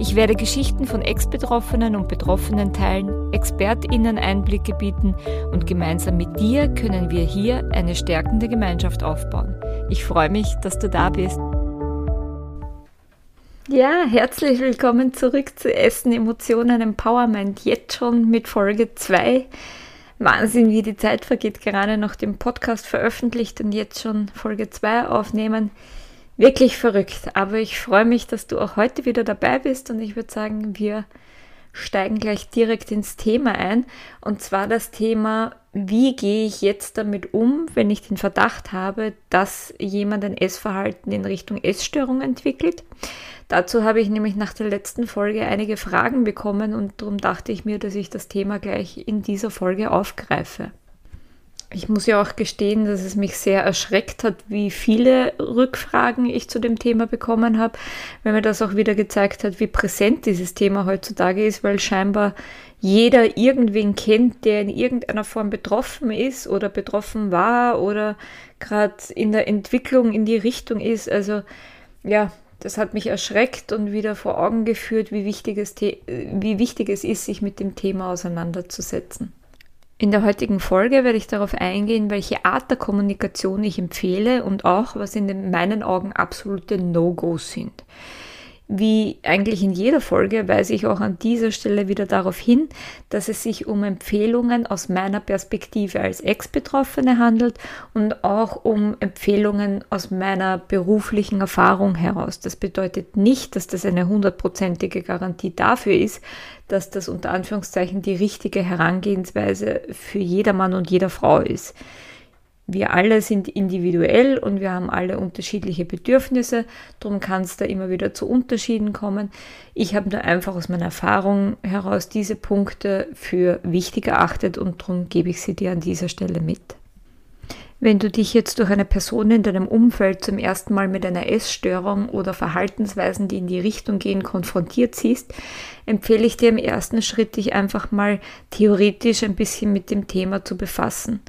Ich werde Geschichten von Ex-Betroffenen und Betroffenen teilen, ExpertInnen Einblicke bieten und gemeinsam mit dir können wir hier eine stärkende Gemeinschaft aufbauen. Ich freue mich, dass du da bist. Ja, herzlich willkommen zurück zu Essen, Emotionen, Empowerment. Jetzt schon mit Folge 2. Wahnsinn, wie die Zeit vergeht, gerade noch den Podcast veröffentlicht und jetzt schon Folge 2 aufnehmen. Wirklich verrückt, aber ich freue mich, dass du auch heute wieder dabei bist und ich würde sagen, wir steigen gleich direkt ins Thema ein. Und zwar das Thema, wie gehe ich jetzt damit um, wenn ich den Verdacht habe, dass jemand ein Essverhalten in Richtung Essstörung entwickelt. Dazu habe ich nämlich nach der letzten Folge einige Fragen bekommen und darum dachte ich mir, dass ich das Thema gleich in dieser Folge aufgreife. Ich muss ja auch gestehen, dass es mich sehr erschreckt hat, wie viele Rückfragen ich zu dem Thema bekommen habe, weil mir das auch wieder gezeigt hat, wie präsent dieses Thema heutzutage ist, weil scheinbar jeder irgendwen kennt, der in irgendeiner Form betroffen ist oder betroffen war oder gerade in der Entwicklung in die Richtung ist. Also ja, das hat mich erschreckt und wieder vor Augen geführt, wie wichtig es, wie wichtig es ist, sich mit dem Thema auseinanderzusetzen. In der heutigen Folge werde ich darauf eingehen, welche Art der Kommunikation ich empfehle und auch, was in meinen Augen absolute No-Gos sind. Wie eigentlich in jeder Folge weise ich auch an dieser Stelle wieder darauf hin, dass es sich um Empfehlungen aus meiner Perspektive als Ex-Betroffene handelt und auch um Empfehlungen aus meiner beruflichen Erfahrung heraus. Das bedeutet nicht, dass das eine hundertprozentige Garantie dafür ist, dass das unter Anführungszeichen die richtige Herangehensweise für jedermann und jeder Frau ist. Wir alle sind individuell und wir haben alle unterschiedliche Bedürfnisse, darum kann es da immer wieder zu Unterschieden kommen. Ich habe nur einfach aus meiner Erfahrung heraus diese Punkte für wichtig erachtet und darum gebe ich sie dir an dieser Stelle mit. Wenn du dich jetzt durch eine Person in deinem Umfeld zum ersten Mal mit einer Essstörung oder Verhaltensweisen, die in die Richtung gehen, konfrontiert siehst, empfehle ich dir im ersten Schritt, dich einfach mal theoretisch ein bisschen mit dem Thema zu befassen.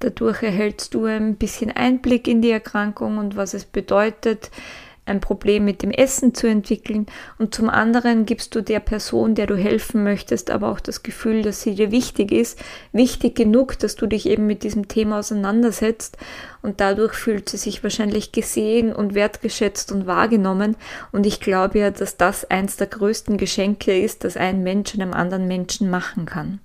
Dadurch erhältst du ein bisschen Einblick in die Erkrankung und was es bedeutet, ein Problem mit dem Essen zu entwickeln. Und zum anderen gibst du der Person, der du helfen möchtest, aber auch das Gefühl, dass sie dir wichtig ist, wichtig genug, dass du dich eben mit diesem Thema auseinandersetzt. Und dadurch fühlt sie sich wahrscheinlich gesehen und wertgeschätzt und wahrgenommen. Und ich glaube ja, dass das eins der größten Geschenke ist, das ein Mensch einem anderen Menschen machen kann.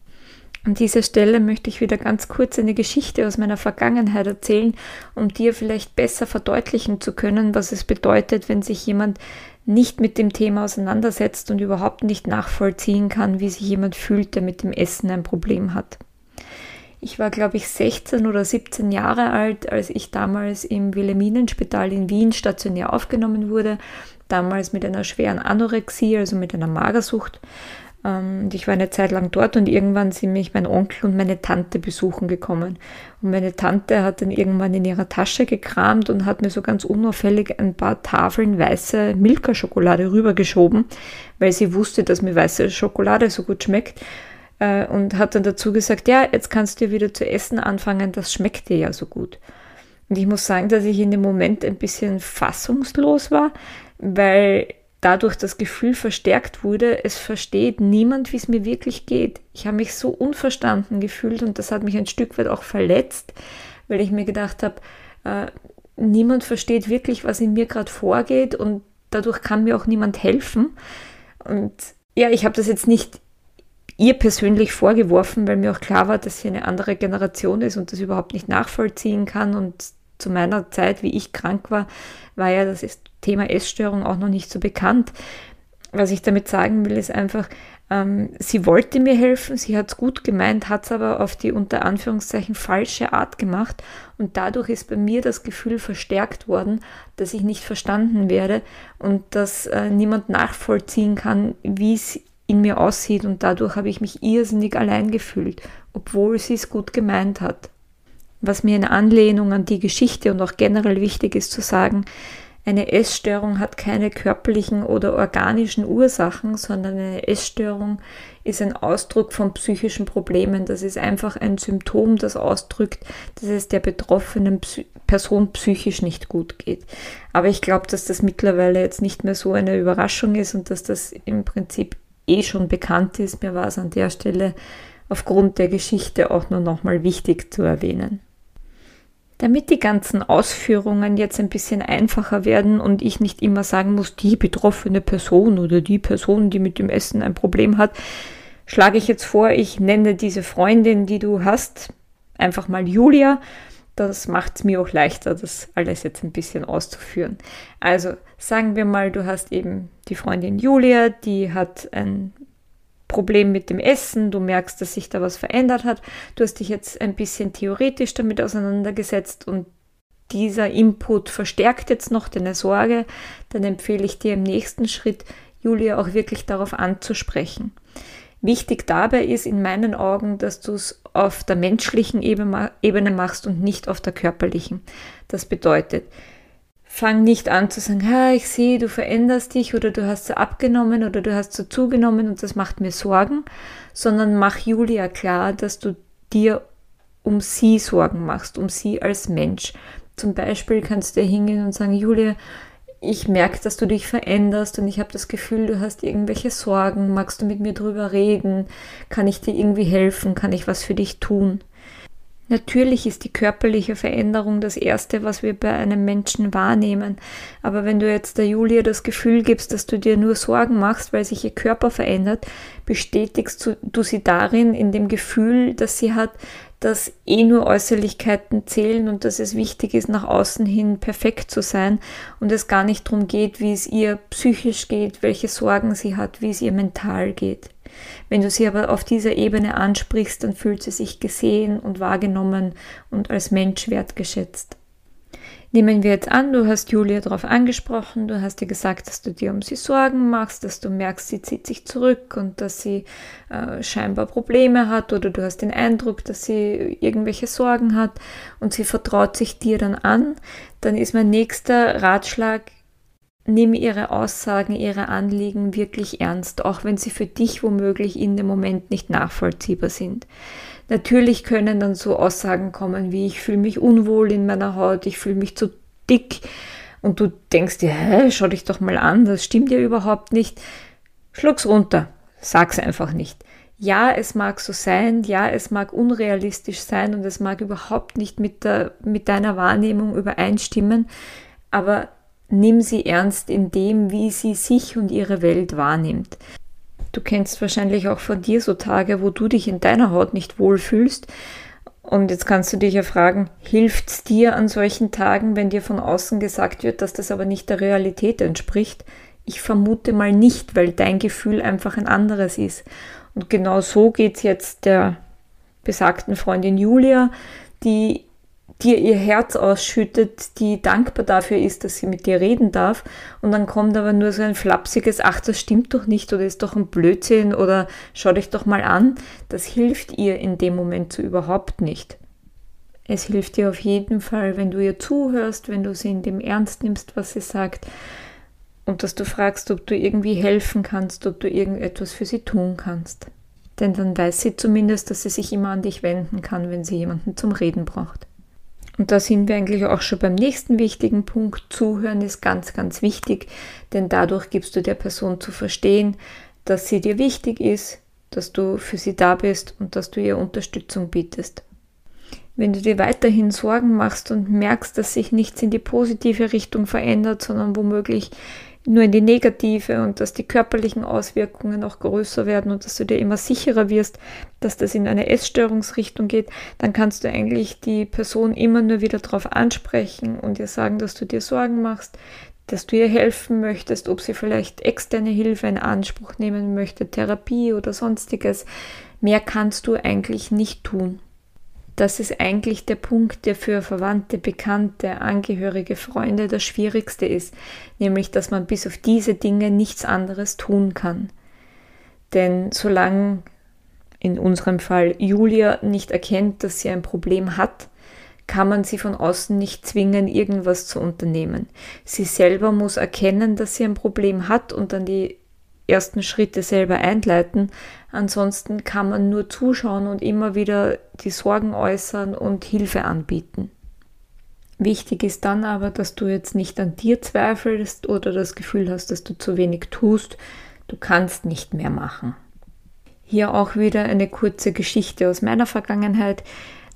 An dieser Stelle möchte ich wieder ganz kurz eine Geschichte aus meiner Vergangenheit erzählen, um dir vielleicht besser verdeutlichen zu können, was es bedeutet, wenn sich jemand nicht mit dem Thema auseinandersetzt und überhaupt nicht nachvollziehen kann, wie sich jemand fühlt, der mit dem Essen ein Problem hat. Ich war, glaube ich, 16 oder 17 Jahre alt, als ich damals im Wilhelminenspital in Wien stationär aufgenommen wurde, damals mit einer schweren Anorexie, also mit einer Magersucht. Ähm, und ich war eine Zeit lang dort und irgendwann sind mich mein Onkel und meine Tante besuchen gekommen. Und meine Tante hat dann irgendwann in ihrer Tasche gekramt und hat mir so ganz unauffällig ein paar Tafeln weiße Milka-Schokolade rübergeschoben, weil sie wusste, dass mir weiße Schokolade so gut schmeckt. Äh, und hat dann dazu gesagt, ja, jetzt kannst du wieder zu essen anfangen, das schmeckt dir ja so gut. Und ich muss sagen, dass ich in dem Moment ein bisschen fassungslos war, weil dadurch das Gefühl verstärkt wurde, es versteht niemand, wie es mir wirklich geht. Ich habe mich so unverstanden gefühlt und das hat mich ein Stück weit auch verletzt, weil ich mir gedacht habe, äh, niemand versteht wirklich, was in mir gerade vorgeht und dadurch kann mir auch niemand helfen. Und ja, ich habe das jetzt nicht ihr persönlich vorgeworfen, weil mir auch klar war, dass sie eine andere Generation ist und das überhaupt nicht nachvollziehen kann. Und zu meiner Zeit, wie ich krank war, war ja das Thema Essstörung auch noch nicht so bekannt. Was ich damit sagen will, ist einfach, ähm, sie wollte mir helfen, sie hat es gut gemeint, hat es aber auf die unter Anführungszeichen falsche Art gemacht und dadurch ist bei mir das Gefühl verstärkt worden, dass ich nicht verstanden werde und dass äh, niemand nachvollziehen kann, wie es in mir aussieht und dadurch habe ich mich irrsinnig allein gefühlt, obwohl sie es gut gemeint hat. Was mir in Anlehnung an die Geschichte und auch generell wichtig ist zu sagen, eine Essstörung hat keine körperlichen oder organischen Ursachen, sondern eine Essstörung ist ein Ausdruck von psychischen Problemen. Das ist einfach ein Symptom, das ausdrückt, dass es der betroffenen Person psychisch nicht gut geht. Aber ich glaube, dass das mittlerweile jetzt nicht mehr so eine Überraschung ist und dass das im Prinzip eh schon bekannt ist. Mir war es an der Stelle aufgrund der Geschichte auch nur nochmal wichtig zu erwähnen. Damit die ganzen Ausführungen jetzt ein bisschen einfacher werden und ich nicht immer sagen muss, die betroffene Person oder die Person, die mit dem Essen ein Problem hat, schlage ich jetzt vor, ich nenne diese Freundin, die du hast, einfach mal Julia. Das macht es mir auch leichter, das alles jetzt ein bisschen auszuführen. Also sagen wir mal, du hast eben die Freundin Julia, die hat ein Problem mit dem Essen, du merkst, dass sich da was verändert hat, du hast dich jetzt ein bisschen theoretisch damit auseinandergesetzt und dieser Input verstärkt jetzt noch deine Sorge, dann empfehle ich dir im nächsten Schritt, Julia auch wirklich darauf anzusprechen. Wichtig dabei ist in meinen Augen, dass du es auf der menschlichen Ebene machst und nicht auf der körperlichen. Das bedeutet, fang nicht an zu sagen, ha, ich sehe, du veränderst dich oder du hast so abgenommen oder du hast so zugenommen und das macht mir Sorgen, sondern mach Julia klar, dass du dir um sie Sorgen machst, um sie als Mensch. Zum Beispiel kannst du hingehen und sagen, Julia, ich merke, dass du dich veränderst und ich habe das Gefühl, du hast irgendwelche Sorgen. Magst du mit mir drüber reden? Kann ich dir irgendwie helfen? Kann ich was für dich tun? Natürlich ist die körperliche Veränderung das Erste, was wir bei einem Menschen wahrnehmen. Aber wenn du jetzt der Julia das Gefühl gibst, dass du dir nur Sorgen machst, weil sich ihr Körper verändert, bestätigst du sie darin, in dem Gefühl, dass sie hat, dass eh nur Äußerlichkeiten zählen und dass es wichtig ist, nach außen hin perfekt zu sein und es gar nicht darum geht, wie es ihr psychisch geht, welche Sorgen sie hat, wie es ihr mental geht. Wenn du sie aber auf dieser Ebene ansprichst, dann fühlt sie sich gesehen und wahrgenommen und als Mensch wertgeschätzt. Nehmen wir jetzt an, du hast Julia darauf angesprochen, du hast ihr gesagt, dass du dir um sie Sorgen machst, dass du merkst, sie zieht sich zurück und dass sie äh, scheinbar Probleme hat oder du hast den Eindruck, dass sie irgendwelche Sorgen hat und sie vertraut sich dir dann an, dann ist mein nächster Ratschlag, nimm ihre Aussagen, ihre Anliegen wirklich ernst, auch wenn sie für dich womöglich in dem Moment nicht nachvollziehbar sind. Natürlich können dann so Aussagen kommen wie ich fühle mich unwohl in meiner Haut, ich fühle mich zu dick und du denkst dir, hä, schau dich doch mal an, das stimmt ja überhaupt nicht. Schluck's runter, sag's einfach nicht. Ja, es mag so sein, ja, es mag unrealistisch sein und es mag überhaupt nicht mit, der, mit deiner Wahrnehmung übereinstimmen, aber nimm sie ernst in dem, wie sie sich und ihre Welt wahrnimmt. Du kennst wahrscheinlich auch von dir so Tage, wo du dich in deiner Haut nicht wohlfühlst. Und jetzt kannst du dich ja fragen, hilft es dir an solchen Tagen, wenn dir von außen gesagt wird, dass das aber nicht der Realität entspricht? Ich vermute mal nicht, weil dein Gefühl einfach ein anderes ist. Und genau so geht es jetzt der besagten Freundin Julia, die dir ihr Herz ausschüttet, die dankbar dafür ist, dass sie mit dir reden darf. Und dann kommt aber nur so ein flapsiges, ach, das stimmt doch nicht oder ist doch ein Blödsinn oder schau dich doch mal an. Das hilft ihr in dem Moment so überhaupt nicht. Es hilft dir auf jeden Fall, wenn du ihr zuhörst, wenn du sie in dem ernst nimmst, was sie sagt und dass du fragst, ob du irgendwie helfen kannst, ob du irgendetwas für sie tun kannst. Denn dann weiß sie zumindest, dass sie sich immer an dich wenden kann, wenn sie jemanden zum Reden braucht. Und da sind wir eigentlich auch schon beim nächsten wichtigen Punkt. Zuhören ist ganz, ganz wichtig, denn dadurch gibst du der Person zu verstehen, dass sie dir wichtig ist, dass du für sie da bist und dass du ihr Unterstützung bietest. Wenn du dir weiterhin Sorgen machst und merkst, dass sich nichts in die positive Richtung verändert, sondern womöglich nur in die negative und dass die körperlichen Auswirkungen auch größer werden und dass du dir immer sicherer wirst, dass das in eine Essstörungsrichtung geht, dann kannst du eigentlich die Person immer nur wieder darauf ansprechen und ihr sagen, dass du dir Sorgen machst, dass du ihr helfen möchtest, ob sie vielleicht externe Hilfe in Anspruch nehmen möchte, Therapie oder sonstiges. Mehr kannst du eigentlich nicht tun das ist eigentlich der Punkt, der für Verwandte, Bekannte, Angehörige, Freunde das Schwierigste ist, nämlich dass man bis auf diese Dinge nichts anderes tun kann. Denn solange in unserem Fall Julia nicht erkennt, dass sie ein Problem hat, kann man sie von außen nicht zwingen, irgendwas zu unternehmen. Sie selber muss erkennen, dass sie ein Problem hat und dann die ersten Schritte selber einleiten. Ansonsten kann man nur zuschauen und immer wieder die Sorgen äußern und Hilfe anbieten. Wichtig ist dann aber, dass du jetzt nicht an dir zweifelst oder das Gefühl hast, dass du zu wenig tust. Du kannst nicht mehr machen. Hier auch wieder eine kurze Geschichte aus meiner Vergangenheit.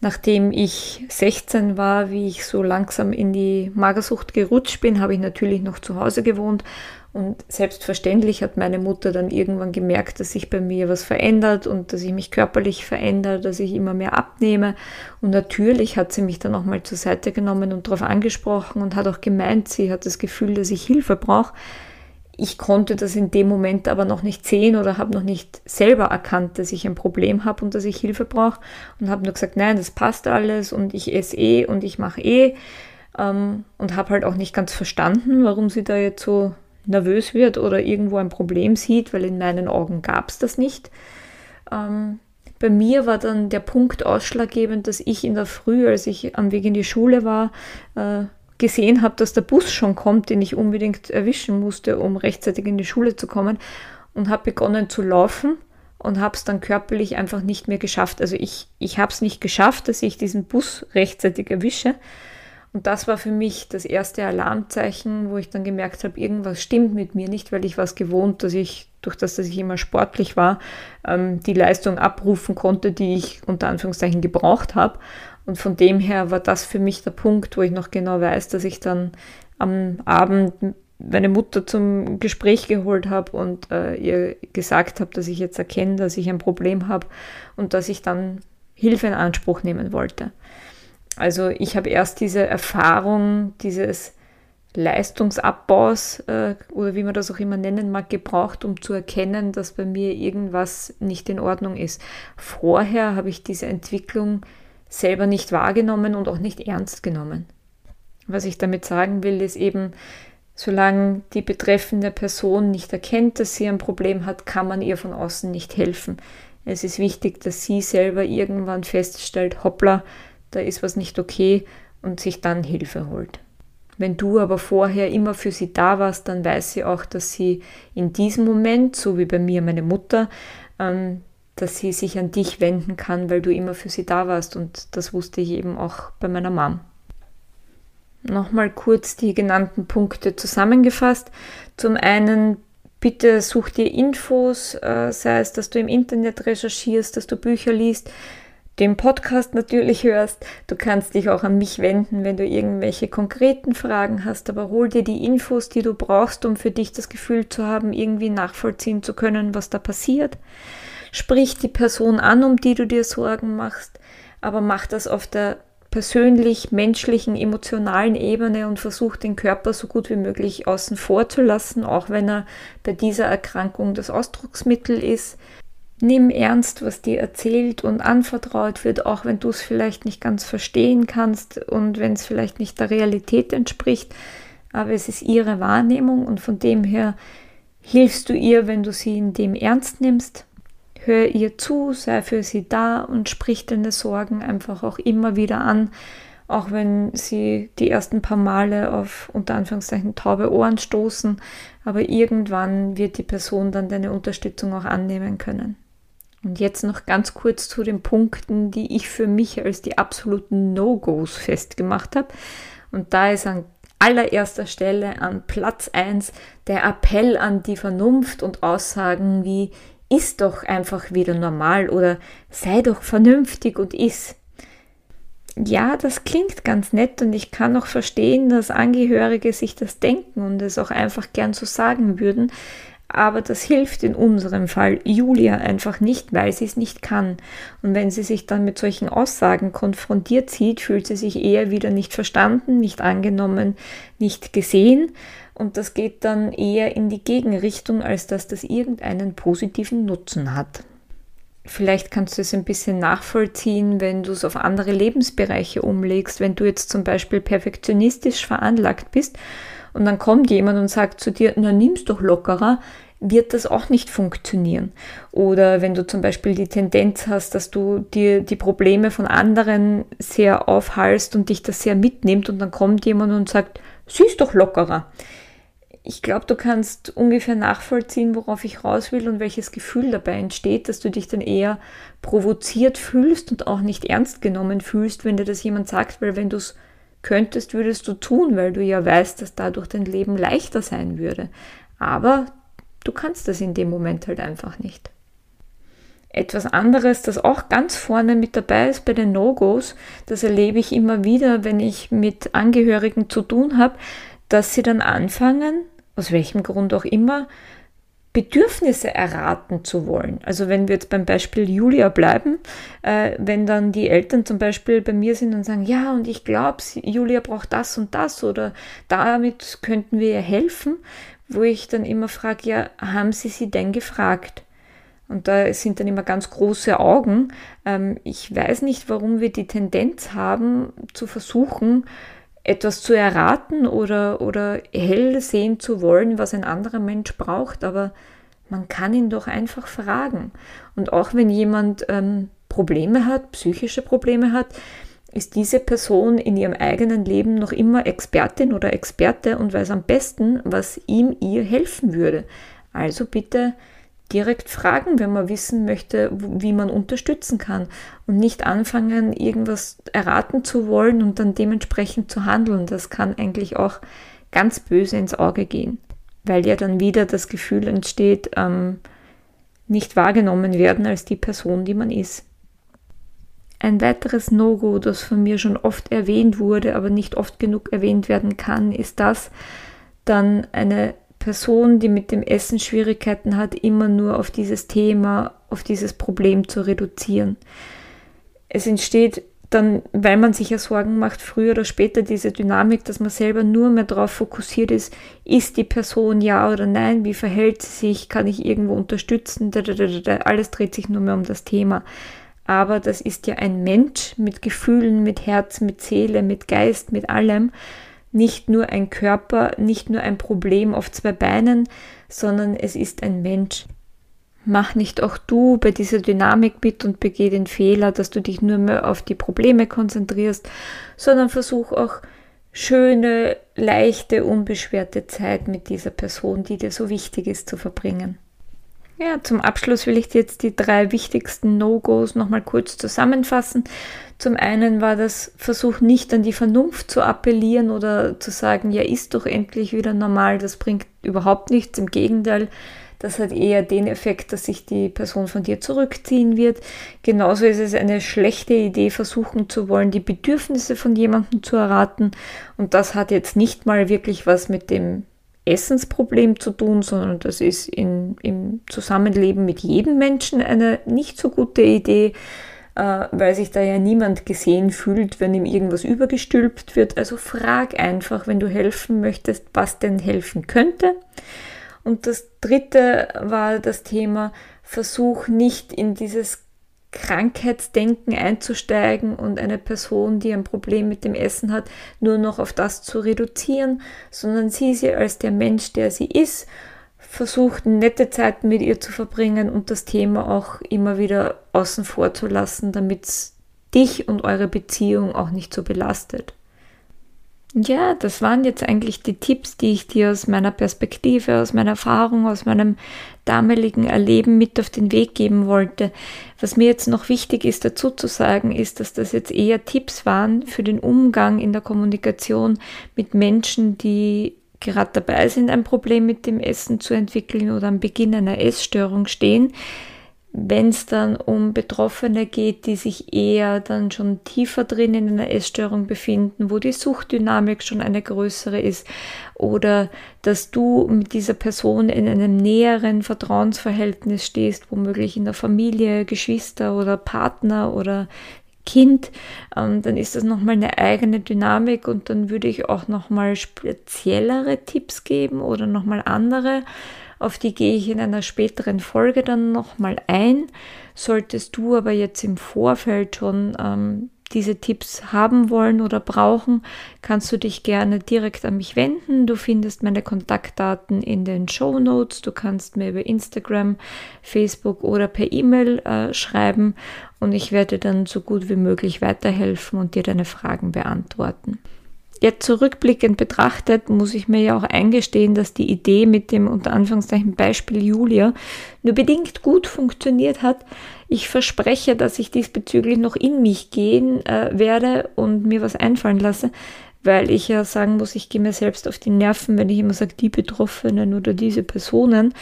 Nachdem ich 16 war, wie ich so langsam in die Magersucht gerutscht bin, habe ich natürlich noch zu Hause gewohnt und selbstverständlich hat meine Mutter dann irgendwann gemerkt, dass sich bei mir was verändert und dass ich mich körperlich verändere, dass ich immer mehr abnehme. Und natürlich hat sie mich dann auch mal zur Seite genommen und darauf angesprochen und hat auch gemeint, sie hat das Gefühl, dass ich Hilfe brauche. Ich konnte das in dem Moment aber noch nicht sehen oder habe noch nicht selber erkannt, dass ich ein Problem habe und dass ich Hilfe brauche und habe nur gesagt, nein, das passt alles und ich esse eh und ich mache eh ähm, und habe halt auch nicht ganz verstanden, warum sie da jetzt so nervös wird oder irgendwo ein Problem sieht, weil in meinen Augen gab es das nicht. Ähm, bei mir war dann der Punkt ausschlaggebend, dass ich in der Früh, als ich am Weg in die Schule war, äh, gesehen habe, dass der Bus schon kommt, den ich unbedingt erwischen musste, um rechtzeitig in die Schule zu kommen und habe begonnen zu laufen und habe es dann körperlich einfach nicht mehr geschafft. Also ich, ich habe es nicht geschafft, dass ich diesen Bus rechtzeitig erwische. Und das war für mich das erste Alarmzeichen, wo ich dann gemerkt habe, irgendwas stimmt mit mir nicht, weil ich war es gewohnt, dass ich, durch das, dass ich immer sportlich war, ähm, die Leistung abrufen konnte, die ich unter Anführungszeichen gebraucht habe. Und von dem her war das für mich der Punkt, wo ich noch genau weiß, dass ich dann am Abend meine Mutter zum Gespräch geholt habe und äh, ihr gesagt habe, dass ich jetzt erkenne, dass ich ein Problem habe und dass ich dann Hilfe in Anspruch nehmen wollte. Also ich habe erst diese Erfahrung dieses Leistungsabbaus äh, oder wie man das auch immer nennen mag, gebraucht, um zu erkennen, dass bei mir irgendwas nicht in Ordnung ist. Vorher habe ich diese Entwicklung selber nicht wahrgenommen und auch nicht ernst genommen. Was ich damit sagen will, ist eben, solange die betreffende Person nicht erkennt, dass sie ein Problem hat, kann man ihr von außen nicht helfen. Es ist wichtig, dass sie selber irgendwann feststellt, hoppla, da ist was nicht okay und sich dann Hilfe holt. Wenn du aber vorher immer für sie da warst, dann weiß sie auch, dass sie in diesem Moment, so wie bei mir meine Mutter, ähm, dass sie sich an dich wenden kann, weil du immer für sie da warst. Und das wusste ich eben auch bei meiner Mom. Nochmal kurz die genannten Punkte zusammengefasst. Zum einen, bitte such dir Infos, äh, sei es, dass du im Internet recherchierst, dass du Bücher liest, den Podcast natürlich hörst. Du kannst dich auch an mich wenden, wenn du irgendwelche konkreten Fragen hast, aber hol dir die Infos, die du brauchst, um für dich das Gefühl zu haben, irgendwie nachvollziehen zu können, was da passiert. Sprich die Person an, um die du dir Sorgen machst, aber mach das auf der persönlich, menschlichen, emotionalen Ebene und versuch den Körper so gut wie möglich außen vor zu lassen, auch wenn er bei dieser Erkrankung das Ausdrucksmittel ist. Nimm ernst, was dir erzählt und anvertraut wird, auch wenn du es vielleicht nicht ganz verstehen kannst und wenn es vielleicht nicht der Realität entspricht. Aber es ist ihre Wahrnehmung und von dem her hilfst du ihr, wenn du sie in dem ernst nimmst. Hör ihr zu, sei für sie da und sprich deine Sorgen einfach auch immer wieder an, auch wenn sie die ersten paar Male auf unter Anführungszeichen taube Ohren stoßen. Aber irgendwann wird die Person dann deine Unterstützung auch annehmen können. Und jetzt noch ganz kurz zu den Punkten, die ich für mich als die absoluten No-Gos festgemacht habe. Und da ist an allererster Stelle an Platz 1 der Appell an die Vernunft und Aussagen wie ist doch einfach wieder normal oder sei doch vernünftig und iss. Ja, das klingt ganz nett und ich kann auch verstehen, dass Angehörige sich das denken und es auch einfach gern so sagen würden. Aber das hilft in unserem Fall Julia einfach nicht, weil sie es nicht kann. Und wenn sie sich dann mit solchen Aussagen konfrontiert sieht, fühlt sie sich eher wieder nicht verstanden, nicht angenommen, nicht gesehen. Und das geht dann eher in die Gegenrichtung, als dass das irgendeinen positiven Nutzen hat. Vielleicht kannst du es ein bisschen nachvollziehen, wenn du es auf andere Lebensbereiche umlegst. Wenn du jetzt zum Beispiel perfektionistisch veranlagt bist und dann kommt jemand und sagt zu dir, na nimm's doch lockerer, wird das auch nicht funktionieren. Oder wenn du zum Beispiel die Tendenz hast, dass du dir die Probleme von anderen sehr aufhalst und dich das sehr mitnimmt und dann kommt jemand und sagt, ist doch lockerer. Ich glaube, du kannst ungefähr nachvollziehen, worauf ich raus will und welches Gefühl dabei entsteht, dass du dich dann eher provoziert fühlst und auch nicht ernst genommen fühlst, wenn dir das jemand sagt, weil wenn du es könntest, würdest du tun, weil du ja weißt, dass dadurch dein Leben leichter sein würde. Aber du kannst das in dem Moment halt einfach nicht. Etwas anderes, das auch ganz vorne mit dabei ist bei den No-Gos, das erlebe ich immer wieder, wenn ich mit Angehörigen zu tun habe, dass sie dann anfangen, aus welchem Grund auch immer, Bedürfnisse erraten zu wollen. Also wenn wir jetzt beim Beispiel Julia bleiben, äh, wenn dann die Eltern zum Beispiel bei mir sind und sagen, ja, und ich glaube, Julia braucht das und das oder damit könnten wir ihr helfen, wo ich dann immer frage, ja, haben Sie sie denn gefragt? Und da sind dann immer ganz große Augen. Ähm, ich weiß nicht, warum wir die Tendenz haben, zu versuchen, etwas zu erraten oder, oder hell sehen zu wollen, was ein anderer Mensch braucht, aber man kann ihn doch einfach fragen. Und auch wenn jemand ähm, Probleme hat, psychische Probleme hat, ist diese Person in ihrem eigenen Leben noch immer Expertin oder Experte und weiß am besten, was ihm ihr helfen würde. Also bitte direkt fragen, wenn man wissen möchte, wie man unterstützen kann und nicht anfangen, irgendwas erraten zu wollen und dann dementsprechend zu handeln. Das kann eigentlich auch ganz böse ins Auge gehen, weil ja dann wieder das Gefühl entsteht, ähm, nicht wahrgenommen werden als die Person, die man ist. Ein weiteres No-Go, das von mir schon oft erwähnt wurde, aber nicht oft genug erwähnt werden kann, ist das, dann eine Person, die mit dem Essen Schwierigkeiten hat, immer nur auf dieses Thema, auf dieses Problem zu reduzieren. Es entsteht dann, weil man sich ja Sorgen macht, früher oder später diese Dynamik, dass man selber nur mehr darauf fokussiert ist, ist die Person ja oder nein, wie verhält sie sich, kann ich irgendwo unterstützen, alles dreht sich nur mehr um das Thema. Aber das ist ja ein Mensch mit Gefühlen, mit Herz, mit Seele, mit Geist, mit allem nicht nur ein Körper, nicht nur ein Problem auf zwei Beinen, sondern es ist ein Mensch. Mach nicht auch du bei dieser Dynamik mit und begeh den Fehler, dass du dich nur mehr auf die Probleme konzentrierst, sondern versuch auch schöne, leichte, unbeschwerte Zeit mit dieser Person, die dir so wichtig ist, zu verbringen. Ja, zum Abschluss will ich dir jetzt die drei wichtigsten No-Gos nochmal kurz zusammenfassen. Zum einen war das Versuch nicht an die Vernunft zu appellieren oder zu sagen, ja, ist doch endlich wieder normal. Das bringt überhaupt nichts. Im Gegenteil, das hat eher den Effekt, dass sich die Person von dir zurückziehen wird. Genauso ist es eine schlechte Idee, versuchen zu wollen, die Bedürfnisse von jemandem zu erraten. Und das hat jetzt nicht mal wirklich was mit dem Essensproblem zu tun, sondern das ist in, im Zusammenleben mit jedem Menschen eine nicht so gute Idee, äh, weil sich da ja niemand gesehen fühlt, wenn ihm irgendwas übergestülpt wird. Also frag einfach, wenn du helfen möchtest, was denn helfen könnte. Und das dritte war das Thema, versuch nicht in dieses Krankheitsdenken einzusteigen und eine Person, die ein Problem mit dem Essen hat, nur noch auf das zu reduzieren, sondern sieh sie als der Mensch, der sie ist, versucht nette Zeiten mit ihr zu verbringen und das Thema auch immer wieder außen vor zu lassen, damit es dich und eure Beziehung auch nicht so belastet. Ja, das waren jetzt eigentlich die Tipps, die ich dir aus meiner Perspektive, aus meiner Erfahrung, aus meinem damaligen Erleben mit auf den Weg geben wollte. Was mir jetzt noch wichtig ist dazu zu sagen, ist, dass das jetzt eher Tipps waren für den Umgang in der Kommunikation mit Menschen, die gerade dabei sind, ein Problem mit dem Essen zu entwickeln oder am Beginn einer Essstörung stehen wenn es dann um Betroffene geht, die sich eher dann schon tiefer drin in einer Essstörung befinden, wo die Suchtdynamik schon eine größere ist, oder dass du mit dieser Person in einem näheren Vertrauensverhältnis stehst, womöglich in der Familie, Geschwister oder Partner oder Kind, ähm, dann ist das nochmal eine eigene Dynamik und dann würde ich auch nochmal speziellere Tipps geben oder nochmal andere auf die gehe ich in einer späteren Folge dann nochmal ein. Solltest du aber jetzt im Vorfeld schon ähm, diese Tipps haben wollen oder brauchen, kannst du dich gerne direkt an mich wenden. Du findest meine Kontaktdaten in den Show Notes. Du kannst mir über Instagram, Facebook oder per E-Mail äh, schreiben und ich werde dann so gut wie möglich weiterhelfen und dir deine Fragen beantworten. Jetzt zurückblickend betrachtet, muss ich mir ja auch eingestehen, dass die Idee mit dem unter Anführungszeichen Beispiel Julia nur bedingt gut funktioniert hat. Ich verspreche, dass ich diesbezüglich noch in mich gehen äh, werde und mir was einfallen lasse, weil ich ja sagen muss, ich gehe mir selbst auf die Nerven, wenn ich immer sage, die Betroffenen oder diese Personen.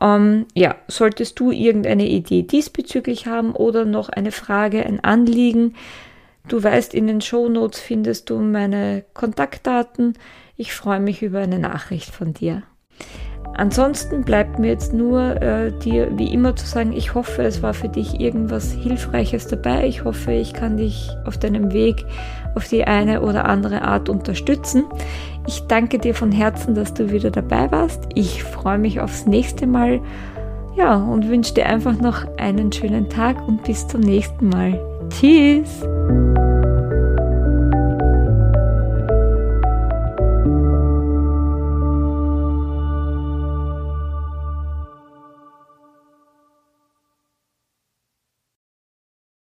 Ähm, ja, solltest du irgendeine Idee diesbezüglich haben oder noch eine Frage, ein Anliegen, Du weißt, in den Show Notes findest du meine Kontaktdaten. Ich freue mich über eine Nachricht von dir. Ansonsten bleibt mir jetzt nur äh, dir wie immer zu sagen, ich hoffe, es war für dich irgendwas Hilfreiches dabei. Ich hoffe, ich kann dich auf deinem Weg auf die eine oder andere Art unterstützen. Ich danke dir von Herzen, dass du wieder dabei warst. Ich freue mich aufs nächste Mal. Ja, und wünsche dir einfach noch einen schönen Tag und bis zum nächsten Mal. Tschüss!